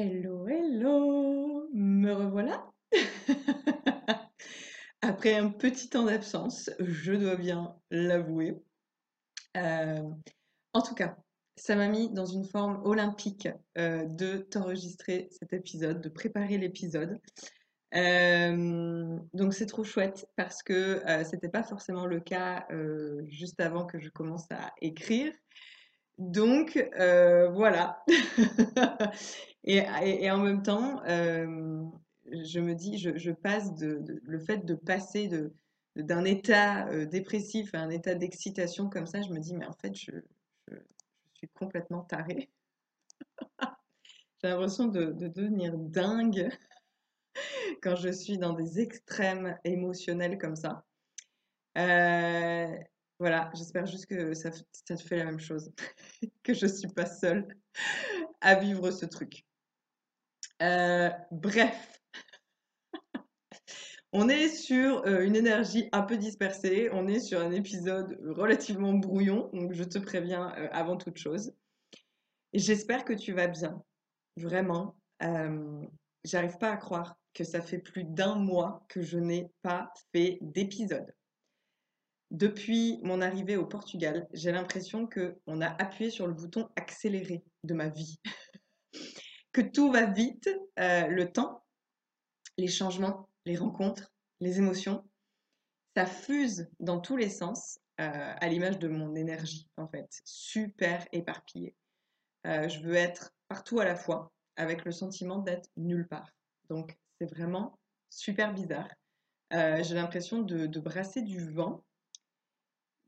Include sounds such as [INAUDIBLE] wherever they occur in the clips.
Hello, hello, me revoilà. [LAUGHS] Après un petit temps d'absence, je dois bien l'avouer. Euh, en tout cas, ça m'a mis dans une forme olympique euh, de t'enregistrer cet épisode, de préparer l'épisode. Euh, donc c'est trop chouette parce que c'était pas forcément le cas juste avant que je commence à écrire. Donc voilà. [LAUGHS] Et, en même temps, euh, je me dis, je, passe de, le fait de passer de, d'un état euh, dépressif à un état d'excitation comme ça, je me dis, mais en fait, je, suis complètement tarée. [LAUGHS] J'ai l'impression de, devenir dingue [LAUGHS] quand je suis dans des extrêmes émotionnels comme ça. Euh, voilà, j'espère juste que ça, te fait la même chose, [LAUGHS] que je ne suis pas seule à vivre ce truc. Euh, bref, [LAUGHS] on est sur euh, une énergie un peu dispersée, on est sur un épisode relativement brouillon, donc je te préviens euh, avant toute chose. J'espère que tu vas bien, vraiment. J'arrive pas à croire que ça fait plus d'un mois que je n'ai pas fait d'épisode. Depuis mon arrivée au Portugal, j'ai l'impression que on a appuyé sur le bouton accélérer de ma vie. [LAUGHS] que tout va vite, euh, le temps, les changements, les rencontres, les émotions, ça fuse dans tous les sens, euh, à l'image de mon énergie, en fait, super éparpillée. Euh, je veux être partout à la fois, avec le sentiment d'être nulle part. Donc, c'est vraiment super bizarre. J'ai l'impression de, brasser du vent,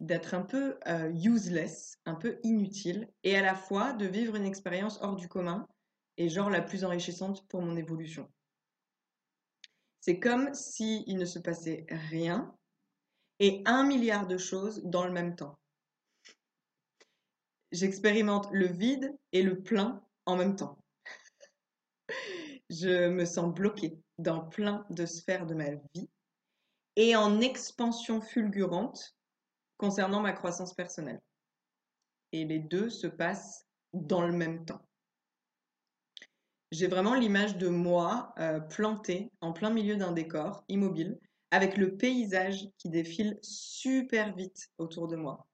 d'être un peu useless, un peu inutile, et à la fois de vivre une expérience hors du commun, et genre la plus enrichissante pour mon évolution. C'est comme s'il ne se passait rien et un milliard de choses dans le même temps. J'expérimente le vide et le plein en même temps. Je me sens bloquée dans plein de sphères de ma vie et en expansion fulgurante concernant ma croissance personnelle. Et les deux se passent dans le même temps. J'ai vraiment l'image de moi euh, plantée en plein milieu d'un décor immobile, avec le paysage qui défile super vite autour de moi.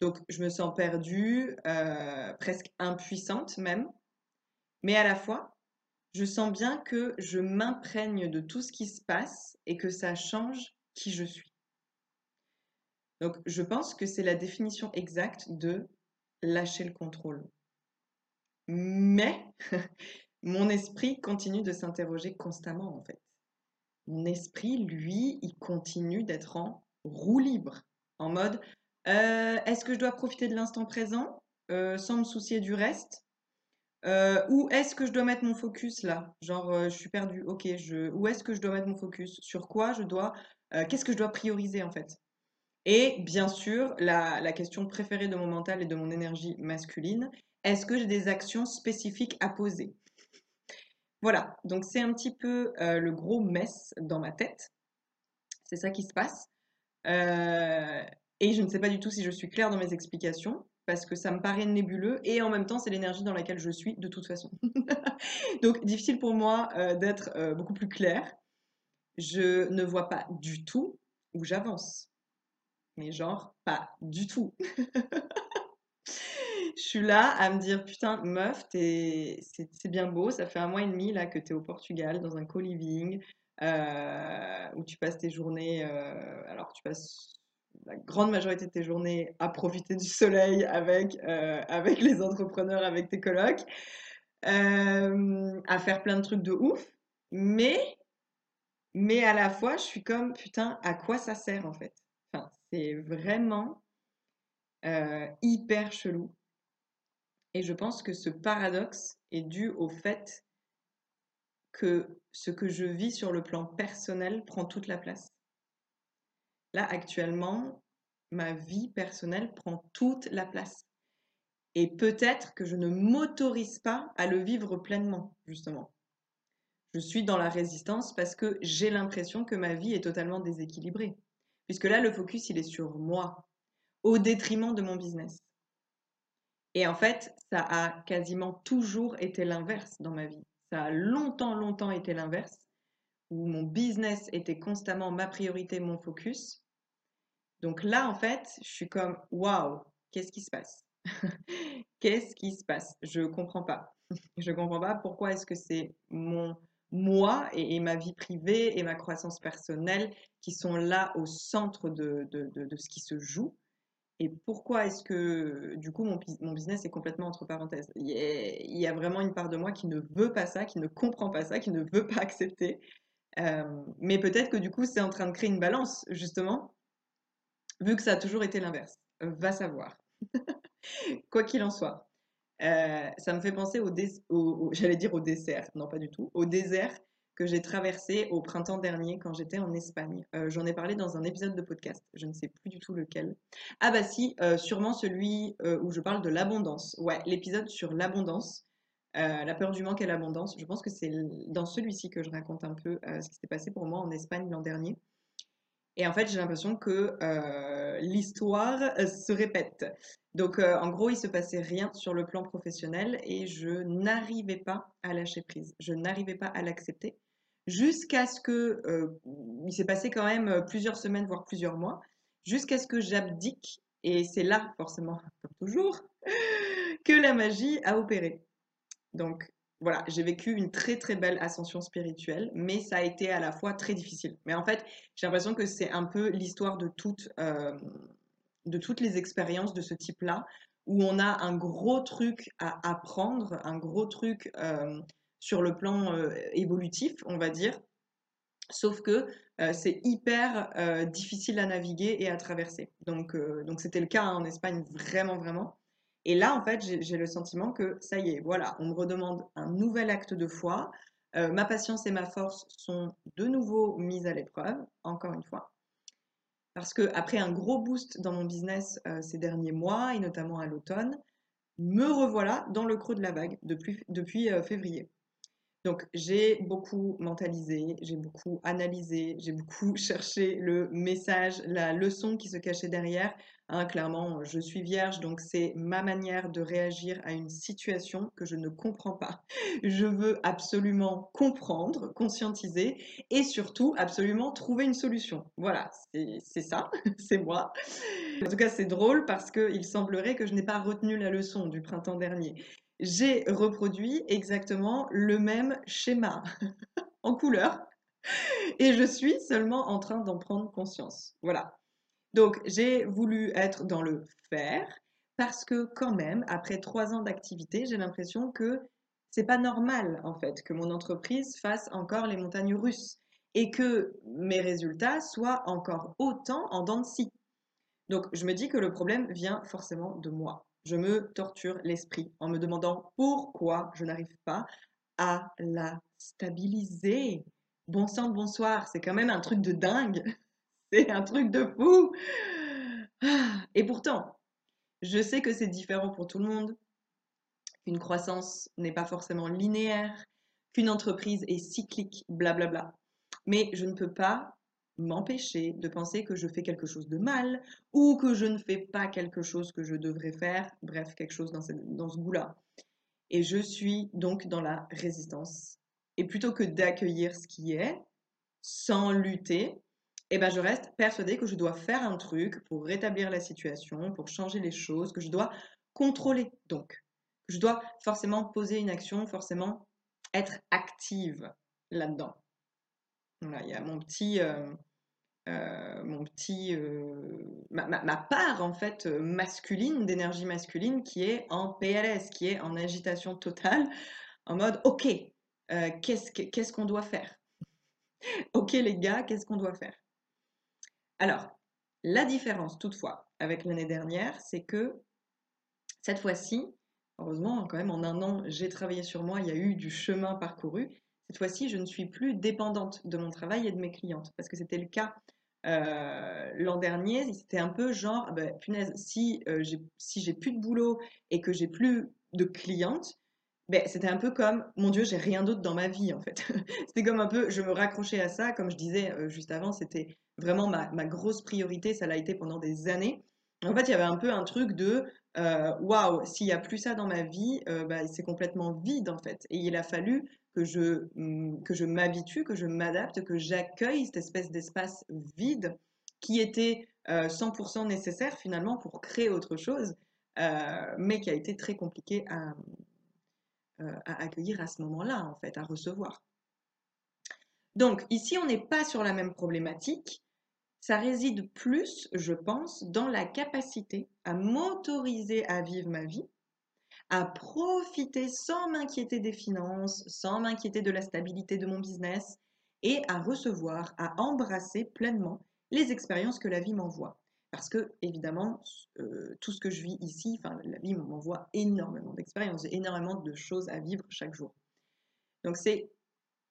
Donc je me sens perdue, euh, presque impuissante même, mais à la fois, je sens bien que je m'imprègne de tout ce qui se passe et que ça change qui je suis. Donc je pense que c'est la définition exacte de lâcher le contrôle. Mais [LAUGHS] mon esprit continue de s'interroger constamment, en fait. Mon esprit, lui, il continue d'être en roue libre, en mode euh, est-ce que je dois profiter de l'instant présent euh, sans me soucier du reste euh, Ou est-ce que je dois mettre mon focus là Genre, je suis perdu, ok, où est-ce que je dois mettre mon focus Sur quoi je dois. Qu'est-ce que je dois prioriser en fait? Et bien sûr, la, question préférée de mon mental et de mon énergie masculine, est-ce que j'ai des actions spécifiques à poser? Voilà, donc c'est un petit peu euh, le gros mess dans ma tête. C'est ça qui se passe. Euh, et je ne sais pas du tout si je suis claire dans mes explications, parce que ça me paraît nébuleux, et en même temps, c'est l'énergie dans laquelle je suis de toute façon. [LAUGHS] donc, difficile pour moi euh, d'être beaucoup plus claire. Je ne vois pas du tout où j'avance. Mais genre, pas du tout. [LAUGHS] je suis là à me dire putain meuf c'est bien beau ça fait un mois et demi là que tu es au Portugal dans un co-living euh, où tu passes tes journées euh, alors tu passes la grande majorité de tes journées à profiter du soleil avec euh, avec les entrepreneurs avec tes colocs à faire plein de trucs de ouf mais mais à la fois je suis comme putain à quoi ça sert en fait? C'est vraiment hyper chelou et je pense que ce paradoxe est dû au fait que ce que je vis sur le plan personnel prend toute la place. Là, actuellement, ma vie personnelle prend toute la place. Et peut-être que je ne m'autorise pas à le vivre pleinement, justement. Je suis dans la résistance parce que j'ai l'impression que ma vie est totalement déséquilibrée. Puisque là, le focus, il est sur moi, au détriment de mon business. Et en fait, ça a quasiment toujours été l'inverse dans ma vie. Ça a longtemps, longtemps été l'inverse, où mon business était constamment ma priorité, mon focus. Donc là, en fait, je suis comme, waouh, qu'est-ce qui se passe? [LAUGHS] Qu'est-ce qui se passe? Je comprends pas. [LAUGHS] Je comprends pas pourquoi est-ce que c'est mon moi et, ma vie privée et ma croissance personnelle qui sont là au centre de, de, ce qui se joue. Et pourquoi est-ce que, du coup, mon, mon, business est complètement entre parenthèses? Il y, a, vraiment une part de moi qui ne veut pas ça, qui ne comprend pas ça, qui ne veut pas [LAUGHS] accepter. Euh, mais peut-être que, du coup, c'est en train de créer une balance, justement, vu que ça a toujours été l'inverse. Va savoir. [LAUGHS] Quoi qu'il en soit. Euh, ça me fait penser au, j'allais dire au dessert, non pas du tout, au désert que j'ai traversé au printemps dernier quand j'étais en Espagne. Euh, j'en ai parlé dans un épisode de podcast, je ne sais plus du tout lequel. Ah bah si, euh, sûrement celui où je parle de l'abondance. Ouais, l'épisode sur l'abondance, la peur du manque et l'abondance. Je pense que c'est dans celui-ci que je raconte un peu ce qui s'est passé pour moi en Espagne l'an dernier. Et en fait, j'ai l'impression que l'histoire se répète. Donc, euh, en gros, il se passait rien sur le plan professionnel et je n'arrivais pas à lâcher prise. Je n'arrivais pas à l'accepter jusqu'à ce que, euh, il s'est passé quand même euh, plusieurs semaines, voire plusieurs mois, jusqu'à ce que j'abdique. Et c'est là, forcément, [LAUGHS] comme toujours, [LAUGHS] que la magie a opéré. Donc, voilà, j'ai vécu une très très belle ascension spirituelle, mais ça a été à la fois très difficile. Mais en fait, j'ai l'impression que c'est un peu l'histoire de toute de toutes les expériences de ce type-là, où on a un gros truc à apprendre, un gros truc euh, sur le plan euh, évolutif, on va dire, sauf que euh, c'est hyper difficile à naviguer et à traverser. Donc, donc c'était le cas en Espagne, vraiment, vraiment. Et là, en fait, j'ai le sentiment que ça y est, voilà, on me redemande un nouvel acte de foi. ma patience et ma force sont de nouveau mises à l'épreuve, encore une fois. Parce que après un gros boost dans mon business euh, ces derniers mois, et notamment à l'automne, me revoilà dans le creux de la vague depuis, depuis euh, février. Donc j'ai beaucoup mentalisé, j'ai beaucoup analysé, j'ai beaucoup [LAUGHS] cherché le message, la leçon qui se cachait derrière. Hein, clairement, je suis vierge, donc c'est ma manière de réagir à une situation que je ne comprends pas. Je veux absolument comprendre, conscientiser et surtout absolument trouver une solution. Voilà, c'est ça, [LAUGHS] c'est moi. En tout cas, c'est drôle parce qu'il semblerait que je n'ai pas retenu la leçon du printemps dernier j'ai reproduit exactement le même schéma [LAUGHS] en couleur et je suis seulement en train d'en prendre conscience. Voilà. Donc j'ai voulu être dans le faire parce que quand même, après trois ans d'activité, j'ai l'impression que c'est pas normal en fait que mon entreprise fasse encore les montagnes russes et que mes résultats soient encore autant en dents de scie. Donc je me dis que le problème vient forcément de moi je me torture l'esprit en me demandant pourquoi je n'arrive pas à la stabiliser. Bon sang bonsoir, c'est quand même un truc de dingue. [LAUGHS] C'est un truc de fou. Ah, et pourtant, je sais que c'est différent pour tout le monde, qu'une croissance n'est pas forcément linéaire, qu'une entreprise est cyclique, blablabla. Mais je ne peux pas m'empêcher de penser que je fais quelque chose de mal ou que je ne fais pas quelque chose que je devrais faire, bref, quelque chose dans, ce goût-là. Et je suis donc dans la résistance. Et plutôt que d'accueillir ce qui est, sans lutter, eh ben je reste persuadée que je dois faire un truc pour rétablir la situation, pour changer les choses, que je dois contrôler donc. Je dois forcément poser une action, forcément être active là-dedans. Voilà, il y a mon petit, euh, euh, mon petit, euh, ma, part en fait masculine, d'énergie masculine, qui est en PLS, qui est en agitation totale, en mode OK, qu'est-ce qu'on doit faire? Ok les gars, qu'est-ce qu'on doit faire? Alors, la différence toutefois avec l'année dernière, c'est que cette fois-ci, heureusement quand même en un an, j'ai travaillé sur moi, il y a eu du chemin parcouru. Cette fois-ci, je ne suis plus dépendante de mon travail et de mes clientes, parce que c'était le cas euh, l'an dernier. C'était un peu genre, ah ben, punaise, si euh, j'ai si j'ai plus de boulot et que j'ai plus de clientes, ben, c'était un peu comme, mon Dieu, j'ai rien d'autre dans ma vie, en fait. [LAUGHS] c'était comme un peu, je me raccrochais à ça, comme je disais euh, juste avant, c'était vraiment ma, ma, grosse priorité, ça l'a été pendant des années. En fait, il y avait un peu un truc de, euh, waouh, s'il n'y a plus ça dans ma vie, euh, bah, c'est complètement vide en fait. Et il a fallu que je, mm, que je m'habitue, que je m'adapte, que j'accueille cette espèce d'espace vide qui était 100% nécessaire finalement pour créer autre chose, mais qui a été très compliqué à, à accueillir à ce moment-là, en fait, à recevoir. Donc ici, on n'est pas sur la même problématique. Ça réside plus, je pense, dans la capacité à m'autoriser à vivre ma vie, à profiter sans m'inquiéter des finances, sans m'inquiéter de la stabilité de mon business et à recevoir, à embrasser pleinement les expériences que la vie m'envoie. Parce que, évidemment, euh, tout ce que je vis ici, enfin, la vie m'envoie énormément d'expériences, énormément de choses à vivre chaque jour. Donc, c'est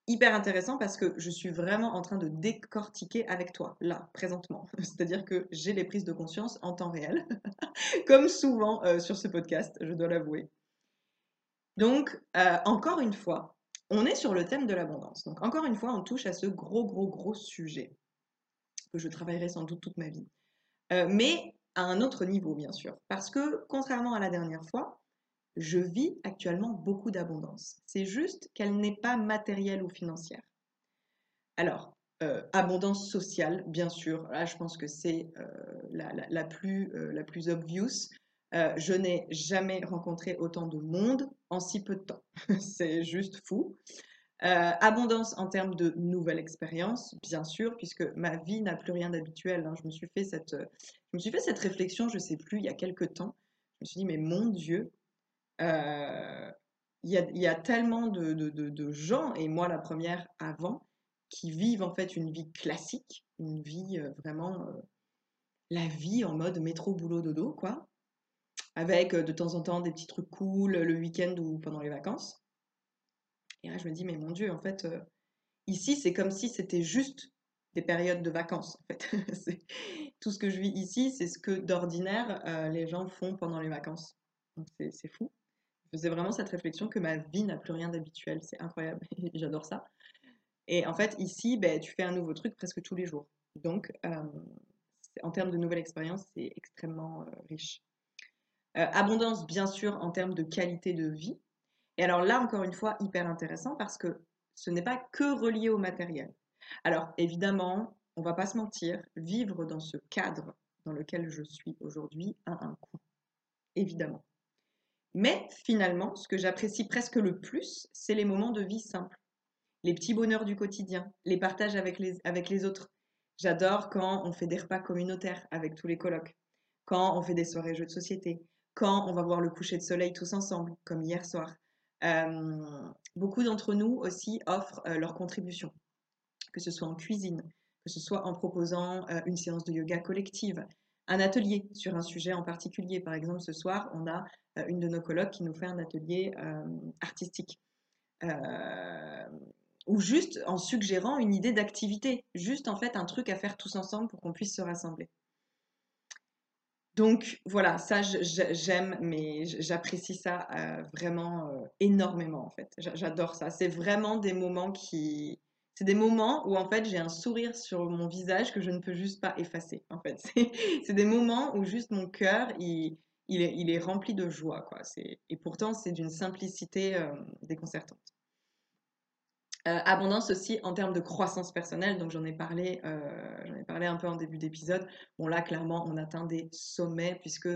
hyper intéressant parce que je suis vraiment en train de décortiquer avec toi, là, présentement. [LAUGHS] C'est-à-dire que j'ai les prises de conscience en temps réel, [LAUGHS] comme souvent euh, sur ce podcast, je dois l'avouer. Donc, euh, encore une fois, on est sur le thème de l'abondance. Donc, encore une fois, on touche à ce gros, gros, gros sujet que je travaillerai sans doute toute ma vie. Euh, mais à un autre niveau, bien sûr. Parce que, contrairement à la dernière fois, je vis actuellement beaucoup d'abondance. C'est juste qu'elle n'est pas matérielle ou financière. Alors, euh, abondance sociale, bien sûr. Là, je pense que c'est euh, la, plus, la plus obvious. je n'ai jamais rencontré autant de monde en si peu de temps. [LAUGHS] c'est juste fou. Euh, abondance en termes de nouvelles expériences, bien sûr, puisque ma vie n'a plus rien d'habituel. Hein. Je, me suis fait cette, je me suis fait cette réflexion, je ne sais plus, il y a quelques temps. Je me suis dit, mais mon Dieu, euh, il, y a, tellement de, gens, et moi la première avant, qui vivent en fait une vie classique, une vie euh, vraiment, la vie en mode métro, boulot, dodo, quoi, avec de temps en temps des petits trucs cool le week-end ou pendant les vacances. Et là, je me dis, mais mon Dieu, en fait, euh, ici, c'est comme si c'était juste des périodes de vacances. En fait. [LAUGHS] Tout ce que je vis ici, c'est ce que d'ordinaire, euh, les gens font pendant les vacances. Donc, c'est fou. Je faisais vraiment cette réflexion que ma vie n'a plus rien d'habituel. C'est incroyable. [LAUGHS] J'adore ça. Et en fait, ici, ben, tu fais un nouveau truc presque tous les jours. Donc, euh, en termes de nouvelles expériences, c'est extrêmement riche. abondance, bien sûr, en termes de qualité de vie. Et alors là, encore une fois, hyper intéressant parce que ce n'est pas que relié au matériel. Alors évidemment, on va pas se mentir, vivre dans ce cadre dans lequel je suis aujourd'hui a un coût, évidemment. Mais finalement, ce que j'apprécie presque le plus, c'est les moments de vie simples, les petits bonheurs du quotidien, les partages avec les, avec les autres. J'adore quand on fait des repas communautaires avec tous les colocs, quand on fait des soirées jeux de société, quand on va voir le coucher de soleil tous ensemble, comme hier soir, beaucoup d'entre nous aussi offrent euh, leur contribution, que ce soit en cuisine, que ce soit en proposant euh, une séance de yoga collective, un atelier sur un sujet en particulier. Par exemple, ce soir, on a une de nos colocs qui nous fait un atelier artistique. ou juste en suggérant une idée d'activité, juste en fait un truc à faire tous ensemble pour qu'on puisse se rassembler. Donc voilà, ça j'aime, mais j'apprécie ça euh, vraiment euh, énormément en fait. J'adore ça. C'est vraiment des moments qui, c'est des moments où en fait j'ai un sourire sur mon visage que je ne peux juste pas effacer. En fait, [LAUGHS] c'est des moments où juste mon cœur il, il, est, rempli de joie quoi. Et pourtant c'est d'une simplicité euh, déconcertante. Euh, abondance aussi en termes de croissance personnelle, donc j'en ai parlé, euh, ai parlé un peu en début d'épisode. Bon là, clairement, on atteint des sommets puisque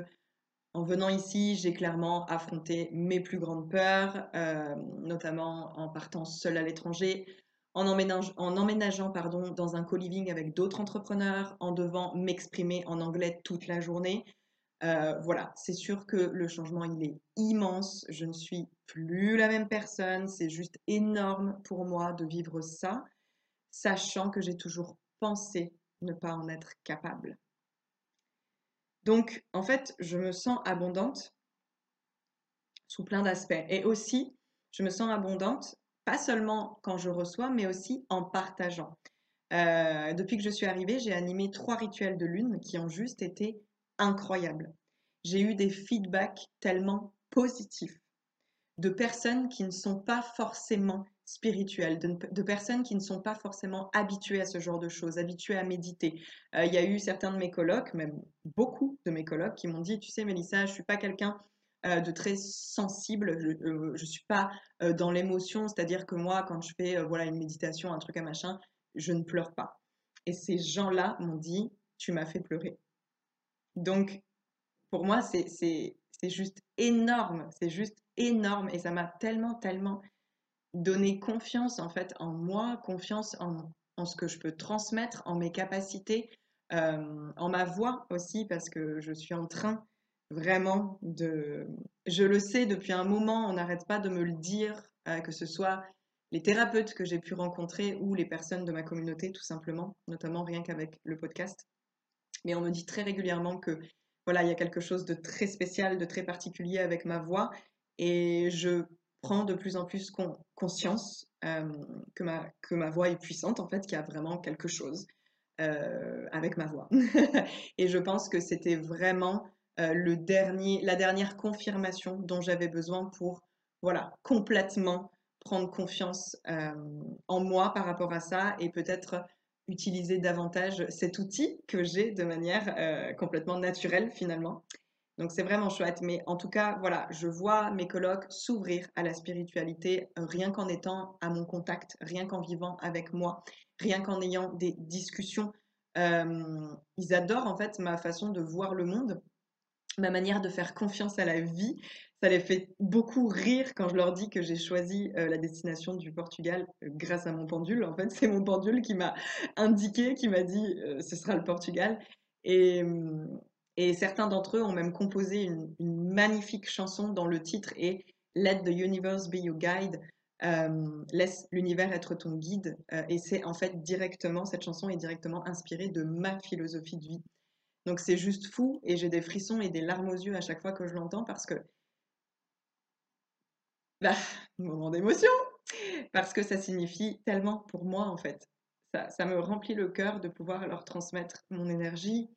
en venant ici, j'ai clairement affronté mes plus grandes peurs, euh, notamment en partant seule à l'étranger, en, en, emménageant pardon, dans un co-living avec d'autres entrepreneurs, en devant m'exprimer en anglais toute la journée. Euh, voilà, c'est sûr que le changement, il est immense. Je ne suis plus la même personne. C'est juste énorme pour moi de vivre ça, sachant que j'ai toujours pensé ne pas en être capable. Donc, en fait, je me sens abondante sous plein d'aspects. Et aussi, je me sens abondante, pas seulement quand je reçois, mais aussi en partageant. Euh, depuis que je suis arrivée, j'ai animé trois rituels de lune qui ont juste été incroyable. J'ai eu des feedbacks tellement positifs de personnes qui ne sont pas forcément spirituelles, de, personnes qui ne sont pas forcément habituées à ce genre de choses, habituées à méditer. Euh, il y a eu certains de mes colocs, même beaucoup de mes colocs, qui m'ont dit, tu sais, Mélissa, je suis pas quelqu'un euh, de très sensible, je ne suis pas dans l'émotion, c'est-à-dire que moi, quand je fais voilà une méditation, un truc à machin, je ne pleure pas. Et ces gens-là m'ont dit, tu m'as fait pleurer. Donc, pour moi, c'est juste énorme, c'est juste énorme et ça m'a tellement, tellement donné confiance en fait en moi, confiance en, ce que je peux transmettre, en mes capacités, euh, en ma voix aussi, parce que je suis en train vraiment de... Je le sais depuis un moment, on n'arrête pas de me le dire, euh, que ce soit les thérapeutes que j'ai pu rencontrer ou les personnes de ma communauté, tout simplement, notamment rien qu'avec le podcast. Mais on me dit très régulièrement que voilà, il y a quelque chose de très spécial, de très particulier avec ma voix et je prends de plus en plus conscience euh, que, ma, que ma voix est puissante, en fait, qu'il y a vraiment quelque chose euh, avec ma voix. [LAUGHS] et je pense que c'était vraiment euh, le dernier, la dernière confirmation dont j'avais besoin pour, voilà, complètement prendre confiance en moi par rapport à ça et peut-être utiliser davantage cet outil que j'ai de manière complètement naturelle finalement. Donc c'est vraiment chouette. Mais en tout cas, voilà, je vois mes colocs s'ouvrir à la spiritualité euh, rien qu'en étant à mon contact, rien qu'en vivant avec moi, rien qu'en ayant des discussions. Euh, ils adorent en fait ma façon de voir le monde, ma manière de faire confiance à la vie. Ça les fait beaucoup rire quand je leur dis que j'ai choisi euh, la destination du Portugal grâce à mon pendule. En fait, c'est mon pendule qui m'a indiqué, qui m'a dit ce sera le Portugal. Et, hum, et certains d'entre eux ont même composé une, magnifique chanson dont le titre est Let the universe be your guide. Euh, laisse l'univers être ton guide. Euh, et c'est en fait directement, cette chanson est directement inspirée de ma philosophie de vie. Donc c'est juste fou et j'ai des frissons et des larmes aux yeux à chaque fois que je l'entends parce que. Bah, moment d'émotion Parce que ça signifie tellement pour moi en fait. Ça, me remplit le cœur de pouvoir leur transmettre mon énergie,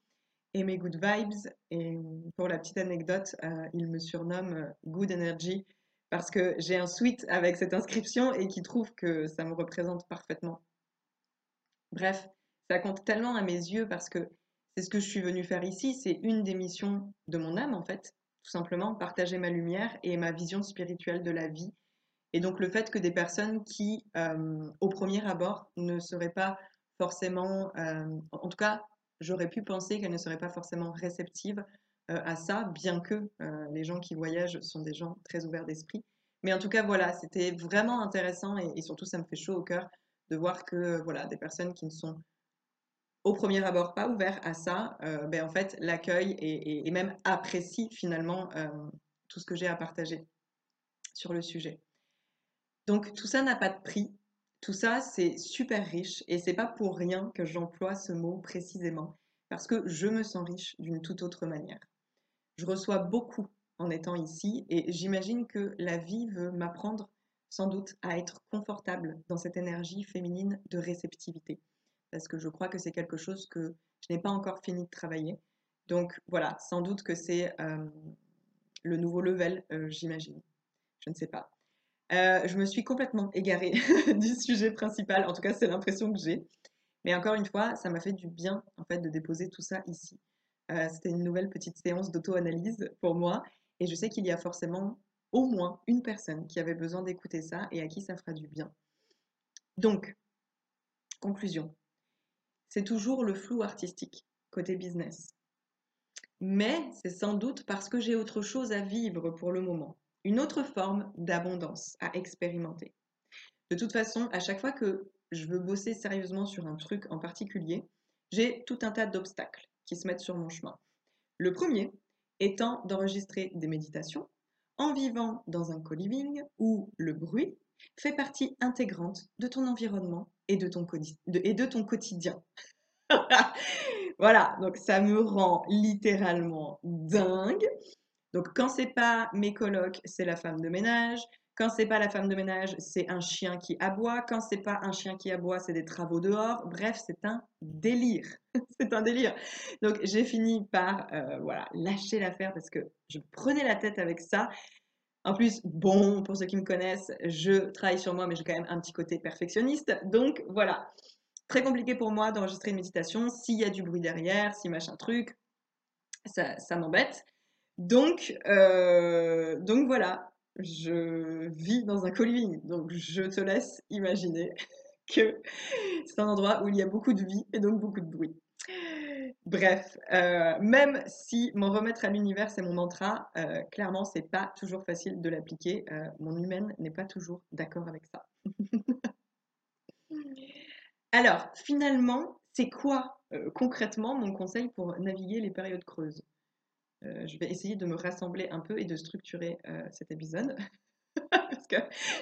et mes good vibes. Et pour la petite anecdote, euh, il me surnomme euh, Good Energy parce que j'ai un suite avec cette inscription et qui trouve que ça me représente parfaitement. Bref, ça compte tellement à mes yeux parce que c'est ce que je suis venue faire ici. C'est une des missions de mon âme, en fait, tout simplement, partager ma lumière et ma vision spirituelle de la vie. Et donc le fait que des personnes qui, euh, au premier abord, ne seraient pas forcément, en tout cas, j'aurais pu penser qu'elle ne serait pas forcément réceptive euh, à ça, bien que euh, les gens qui voyagent sont des gens très ouverts d'esprit. Mais en tout cas, voilà, c'était vraiment intéressant et, surtout, ça me fait chaud au cœur de voir que voilà, des personnes qui ne sont au premier abord pas ouverts à ça, euh, ben, en fait, l'accueillent et, même apprécient finalement tout ce que j'ai à partager sur le sujet. Donc tout ça n'a pas de prix, tout ça, c'est super riche et c'est pas pour rien que j'emploie ce mot précisément, parce que je me sens riche d'une toute autre manière. Je reçois beaucoup en étant ici et j'imagine que la vie veut m'apprendre sans doute à être confortable dans cette énergie féminine de réceptivité, parce que je crois que c'est quelque chose que je n'ai pas encore fini de travailler. Donc voilà, sans doute que c'est euh, le nouveau level, euh, j'imagine. Je ne sais pas. Euh, je me suis complètement égarée [LAUGHS] du sujet principal, en tout cas c'est l'impression que j'ai. Mais encore une fois, ça m'a fait du bien en fait de déposer tout ça ici. C'était une nouvelle petite séance d'auto-analyse pour moi et je sais qu'il y a forcément au moins une personne qui avait besoin d'écouter ça et à qui ça fera du bien. Donc, conclusion. C'est toujours le flou artistique côté business. Mais c'est sans doute parce que j'ai autre chose à vivre pour le moment une autre forme d'abondance à expérimenter. De toute façon, à chaque fois que je veux bosser sérieusement sur un truc en particulier, j'ai tout un tas d'obstacles qui se mettent sur mon chemin. Le premier étant d'enregistrer des méditations en vivant dans un co-living où le bruit fait partie intégrante de ton environnement et de ton, quotidien. [LAUGHS] voilà, donc ça me rend littéralement dingue. Donc quand c'est pas mes colocs, c'est la femme de ménage. Quand c'est pas la femme de ménage, c'est un chien qui aboie. Quand c'est pas un chien qui aboie, c'est des travaux dehors. Bref, c'est un délire. [LAUGHS] c'est un délire. Donc j'ai fini par euh, voilà lâcher l'affaire parce que je prenais la tête avec ça. En plus, bon, pour ceux qui me connaissent, je travaille sur moi, mais j'ai quand même un petit côté perfectionniste. Donc voilà, très compliqué pour moi d'enregistrer une méditation s'il y a du bruit derrière, si machin truc, ça, m'embête. Donc, euh, donc voilà, je vis dans un co-living. Donc je te laisse imaginer [LAUGHS] que c'est un endroit où il y a beaucoup de vie et donc beaucoup de bruit. Bref, euh, même si m'en remettre à l'univers c'est mon mantra, euh, clairement c'est pas toujours facile de l'appliquer. Euh, mon humaine n'est pas toujours d'accord avec ça. [LAUGHS] Alors, finalement, c'est quoi concrètement mon conseil pour naviguer les périodes creuses? Je vais essayer de me rassembler un peu et de structurer cet épisode [LAUGHS] parce que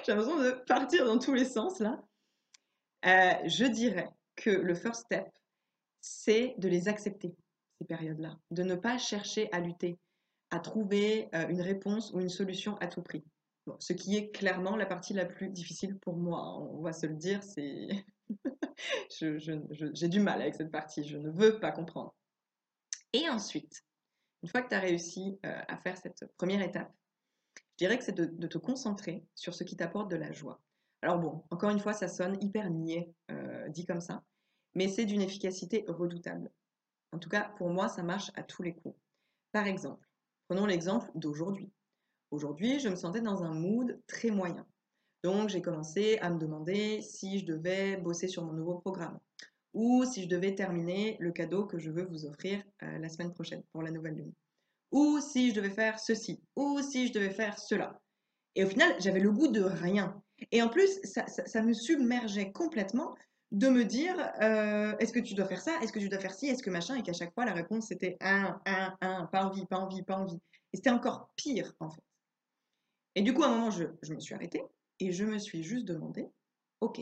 j'ai l'impression de partir dans tous les sens là. je dirais que le first step, c'est de les accepter, ces périodes-là, de ne pas chercher à lutter, à trouver euh, une réponse ou une solution à tout prix. ce qui est clairement la partie la plus difficile pour moi, on va se le dire, c'est... [LAUGHS] J'ai du mal avec cette partie, je ne veux pas comprendre. Et ensuite, une fois que tu as réussi euh, à faire cette première étape, je dirais que c'est de, te concentrer sur ce qui t'apporte de la joie. Alors bon, encore une fois, ça sonne hyper niais, euh, dit comme ça, mais c'est d'une efficacité redoutable. En tout cas, pour moi, ça marche à tous les coups. Par exemple, prenons l'exemple d'aujourd'hui. Aujourd'hui, je me sentais dans un mood très moyen. Donc, j'ai commencé à me demander si je devais bosser sur mon nouveau programme ou si je devais terminer le cadeau que je veux vous offrir euh, la semaine prochaine pour la nouvelle lune. Ou si je devais faire ceci, ou si je devais faire cela. Et au final, j'avais le goût de rien. Et en plus, ça me submergeait complètement de me dire euh, est-ce que tu dois faire ça Est-ce que tu dois faire ci Est-ce que machin Et qu'à chaque fois, la réponse c'était un, un, un, pas envie, pas envie, pas envie. Et c'était encore pire en fait. Et du coup, à un moment, je, me suis arrêtée et je me suis juste demandé ok,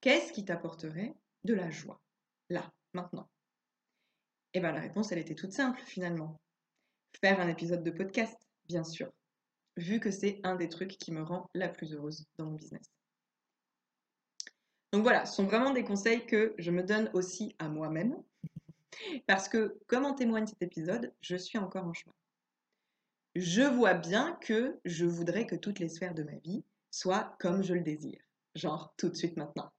qu'est-ce qui t'apporterait de la joie là, maintenant? Et bien la réponse, elle était toute simple finalement. Faire un épisode de podcast, bien sûr, vu que c'est un des trucs qui me rend la plus heureuse dans mon business. Donc voilà, ce sont vraiment des conseils que je me donne aussi à moi-même. Parce que, comme en témoigne cet épisode, je suis encore en chemin. Je vois bien que je voudrais que toutes les sphères de ma vie soient comme je le désire. Genre tout de suite maintenant.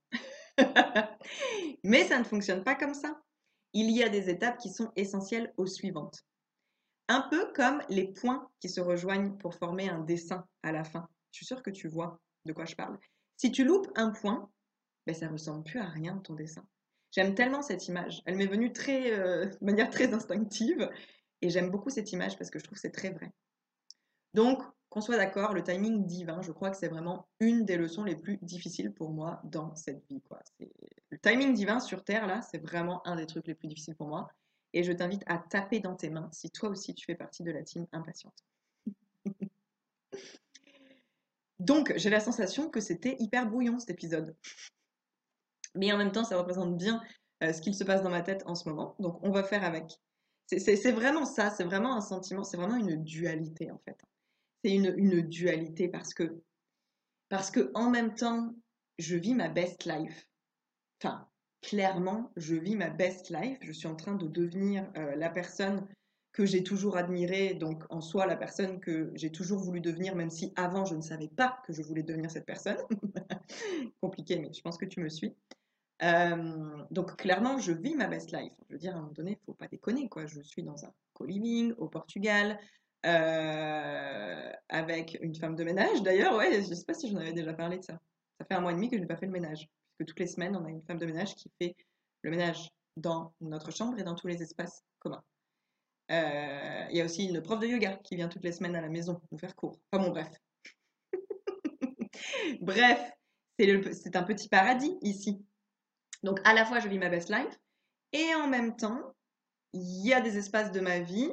[LAUGHS] Mais ça ne fonctionne pas comme ça. Il y a des étapes qui sont essentielles aux suivantes. Un peu comme les points qui se rejoignent pour former un dessin à la fin. Je suis sûre que tu vois de quoi je parle. Si tu loupes un point, ben, ça ressemble plus à rien ton dessin. J'aime tellement cette image. Elle m'est venue très, euh, de manière très instinctive et j'aime beaucoup cette image parce que je trouve que c'est très vrai. Donc, qu'on soit d'accord, le timing divin, je crois que c'est vraiment une des leçons les plus difficiles pour moi dans cette vie. Le timing divin sur Terre, là, c'est vraiment un des trucs les plus difficiles pour moi. Et je t'invite à taper dans tes mains si toi aussi tu fais partie de la team impatiente. [LAUGHS] Donc, j'ai la sensation que c'était hyper brouillon cet épisode mais en même temps, ça représente bien euh, ce qu'il se passe dans ma tête en ce moment. Donc, on va faire avec. C'est vraiment ça, c'est vraiment un sentiment, c'est vraiment une dualité en fait. C'est une, une, dualité parce que, parce que en même temps, je vis ma best life. Enfin, clairement, je vis ma best life. Je suis en train de devenir euh, la personne que j'ai toujours admirée, donc en soi la personne que j'ai toujours voulu devenir, même si avant je ne savais pas que je voulais devenir cette personne. [LAUGHS] Compliqué, mais je pense que tu me suis. Donc clairement, je vis ma best life. Je veux dire, à un moment donné, il faut pas déconner, quoi. Je suis dans un co-living au Portugal, avec une femme de ménage. D'ailleurs, ouais, je sais pas si j'en avais déjà parlé de ça. Ça fait un mois et demi que je n'ai pas fait le ménage. Puisque toutes les semaines, on a une femme de ménage qui fait le ménage dans notre chambre et dans tous les espaces communs. Il y a aussi une prof de yoga qui vient toutes les semaines à la maison nous faire cours. Enfin bon, bref. [LAUGHS] bref, c'est un petit paradis ici. Donc à la fois je vis ma best life et en même temps il y a des espaces de ma vie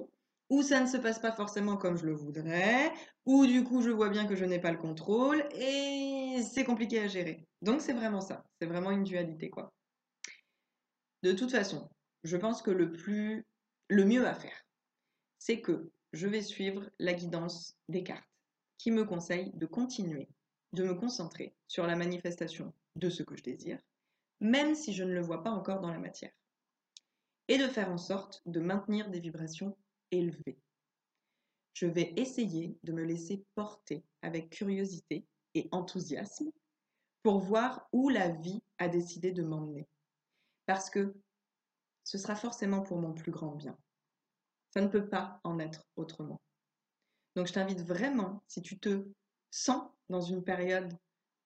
où ça ne se passe pas forcément comme je le voudrais, où du coup je vois bien que je n'ai pas le contrôle et c'est compliqué à gérer. Donc c'est vraiment ça, c'est vraiment une dualité quoi. De toute façon, je pense que le plus le mieux à faire, c'est que je vais suivre la guidance des cartes qui me conseille de continuer, de me concentrer sur la manifestation de ce que je désire même si je ne le vois pas encore dans la matière. Et de faire en sorte de maintenir des vibrations élevées. je vais essayer de me laisser porter avec curiosité et enthousiasme pour voir où la vie a décidé de m'emmener. Parce que ce sera forcément pour mon plus grand bien. Ça ne peut pas en être autrement. Donc je t'invite vraiment, si tu te sens dans une période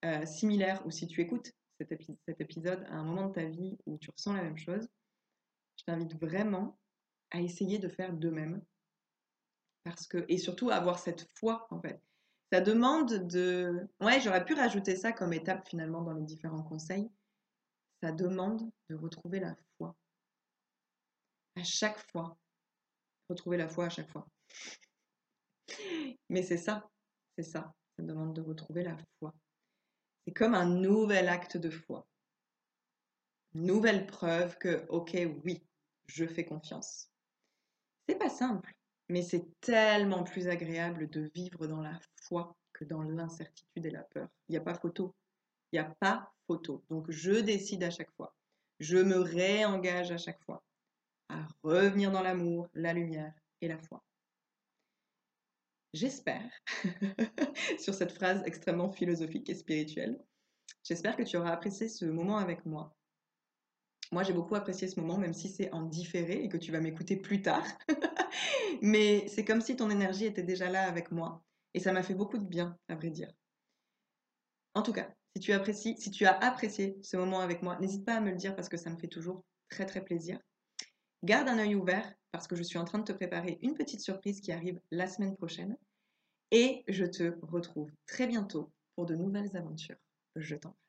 euh, similaire ou si tu écoutes cet, épisode à un moment de ta vie où tu ressens la même chose, je t'invite vraiment à essayer de faire de même. Parce que, et surtout avoir cette foi en fait. Ça demande de. Ouais, j'aurais pu rajouter ça comme étape finalement dans les différents conseils. Ça demande de retrouver la foi. À chaque fois. Retrouver la foi à chaque fois. Mais c'est ça, c'est ça. Ça demande de retrouver la foi. C'est comme un nouvel acte de foi. nouvelle preuve que, ok, oui, je fais confiance. C'est pas simple, mais c'est tellement plus agréable de vivre dans la foi que dans l'incertitude et la peur. Il n'y a pas photo. Il n'y a pas photo. Donc je décide à chaque fois. Je me réengage à chaque fois à revenir dans l'amour, la lumière et la foi. J'espère, [LAUGHS] sur cette phrase extrêmement philosophique et spirituelle, j'espère que tu auras apprécié ce moment avec moi. Moi, j'ai beaucoup apprécié ce moment, même si c'est en différé et que tu vas m'écouter plus tard. [LAUGHS] Mais c'est comme si ton énergie était déjà là avec moi. Et ça m'a fait beaucoup de bien, à vrai dire. En tout cas, si tu, as apprécié ce moment avec moi, n'hésite pas à me le dire parce que ça me fait toujours très très plaisir. Garde un œil ouvert parce que je suis en train de te préparer une petite surprise qui arrive la semaine prochaine. Et je te retrouve très bientôt pour de nouvelles aventures. Je t'en prie.